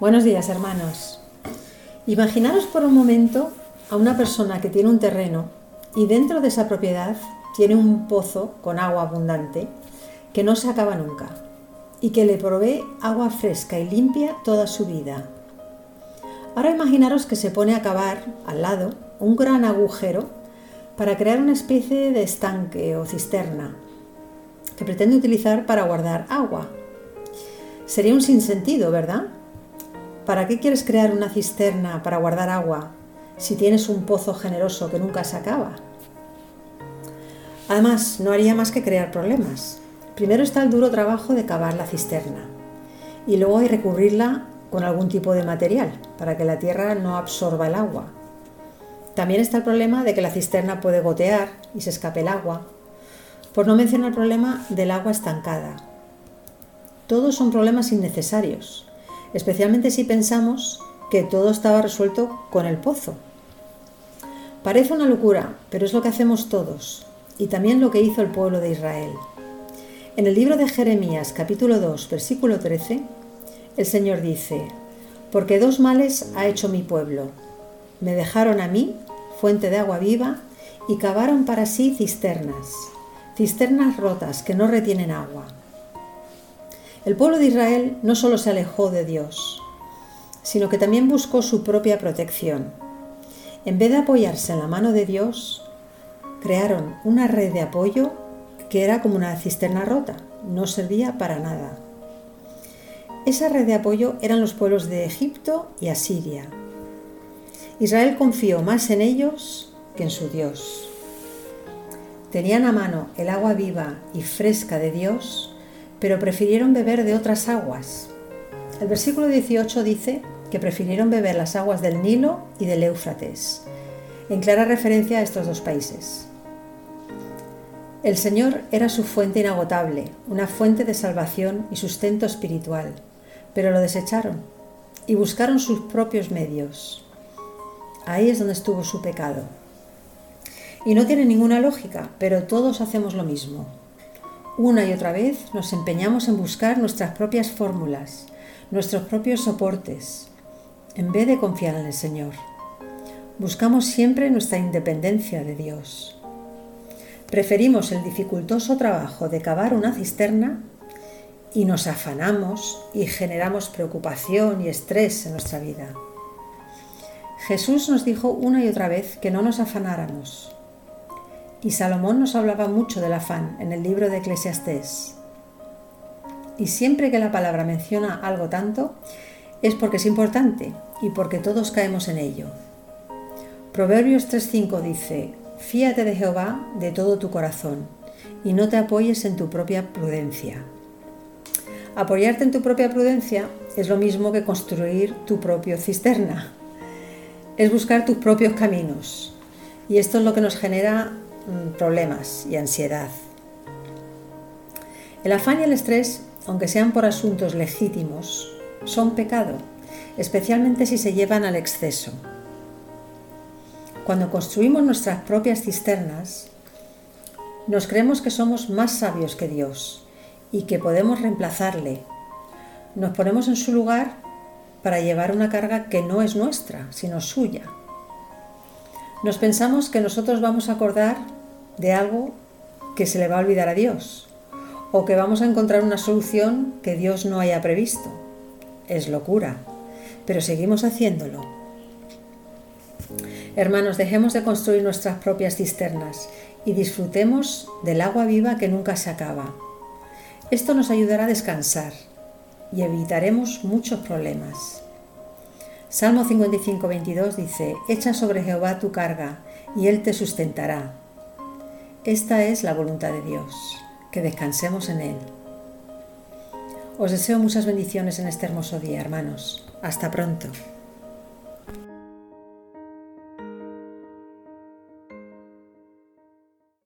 Buenos días, hermanos. Imaginaros por un momento a una persona que tiene un terreno y dentro de esa propiedad tiene un pozo con agua abundante que no se acaba nunca y que le provee agua fresca y limpia toda su vida. Ahora imaginaros que se pone a cavar al lado un gran agujero para crear una especie de estanque o cisterna que pretende utilizar para guardar agua. Sería un sinsentido, ¿verdad? ¿Para qué quieres crear una cisterna para guardar agua si tienes un pozo generoso que nunca se acaba? Además, no haría más que crear problemas. Primero está el duro trabajo de cavar la cisterna y luego hay recubrirla con algún tipo de material para que la tierra no absorba el agua. También está el problema de que la cisterna puede gotear y se escape el agua, por no mencionar el problema del agua estancada. Todos son problemas innecesarios especialmente si pensamos que todo estaba resuelto con el pozo. Parece una locura, pero es lo que hacemos todos, y también lo que hizo el pueblo de Israel. En el libro de Jeremías capítulo 2 versículo 13, el Señor dice, Porque dos males ha hecho mi pueblo. Me dejaron a mí, fuente de agua viva, y cavaron para sí cisternas, cisternas rotas que no retienen agua. El pueblo de Israel no solo se alejó de Dios, sino que también buscó su propia protección. En vez de apoyarse en la mano de Dios, crearon una red de apoyo que era como una cisterna rota, no servía para nada. Esa red de apoyo eran los pueblos de Egipto y Asiria. Israel confió más en ellos que en su Dios. Tenían a mano el agua viva y fresca de Dios pero prefirieron beber de otras aguas. El versículo 18 dice que prefirieron beber las aguas del Nilo y del Éufrates, en clara referencia a estos dos países. El Señor era su fuente inagotable, una fuente de salvación y sustento espiritual, pero lo desecharon y buscaron sus propios medios. Ahí es donde estuvo su pecado. Y no tiene ninguna lógica, pero todos hacemos lo mismo. Una y otra vez nos empeñamos en buscar nuestras propias fórmulas, nuestros propios soportes, en vez de confiar en el Señor. Buscamos siempre nuestra independencia de Dios. Preferimos el dificultoso trabajo de cavar una cisterna y nos afanamos y generamos preocupación y estrés en nuestra vida. Jesús nos dijo una y otra vez que no nos afanáramos, y Salomón nos hablaba mucho del afán en el libro de Eclesiastés. Y siempre que la palabra menciona algo tanto, es porque es importante y porque todos caemos en ello. Proverbios 3.5 dice, Fíate de Jehová de todo tu corazón y no te apoyes en tu propia prudencia. Apoyarte en tu propia prudencia es lo mismo que construir tu propio cisterna. Es buscar tus propios caminos. Y esto es lo que nos genera problemas y ansiedad. El afán y el estrés, aunque sean por asuntos legítimos, son pecado, especialmente si se llevan al exceso. Cuando construimos nuestras propias cisternas, nos creemos que somos más sabios que Dios y que podemos reemplazarle. Nos ponemos en su lugar para llevar una carga que no es nuestra, sino suya. Nos pensamos que nosotros vamos a acordar de algo que se le va a olvidar a Dios o que vamos a encontrar una solución que Dios no haya previsto. Es locura, pero seguimos haciéndolo. Hermanos, dejemos de construir nuestras propias cisternas y disfrutemos del agua viva que nunca se acaba. Esto nos ayudará a descansar y evitaremos muchos problemas. Salmo 55, 22 dice, Echa sobre Jehová tu carga, y Él te sustentará. Esta es la voluntad de Dios, que descansemos en Él. Os deseo muchas bendiciones en este hermoso día, hermanos. Hasta pronto.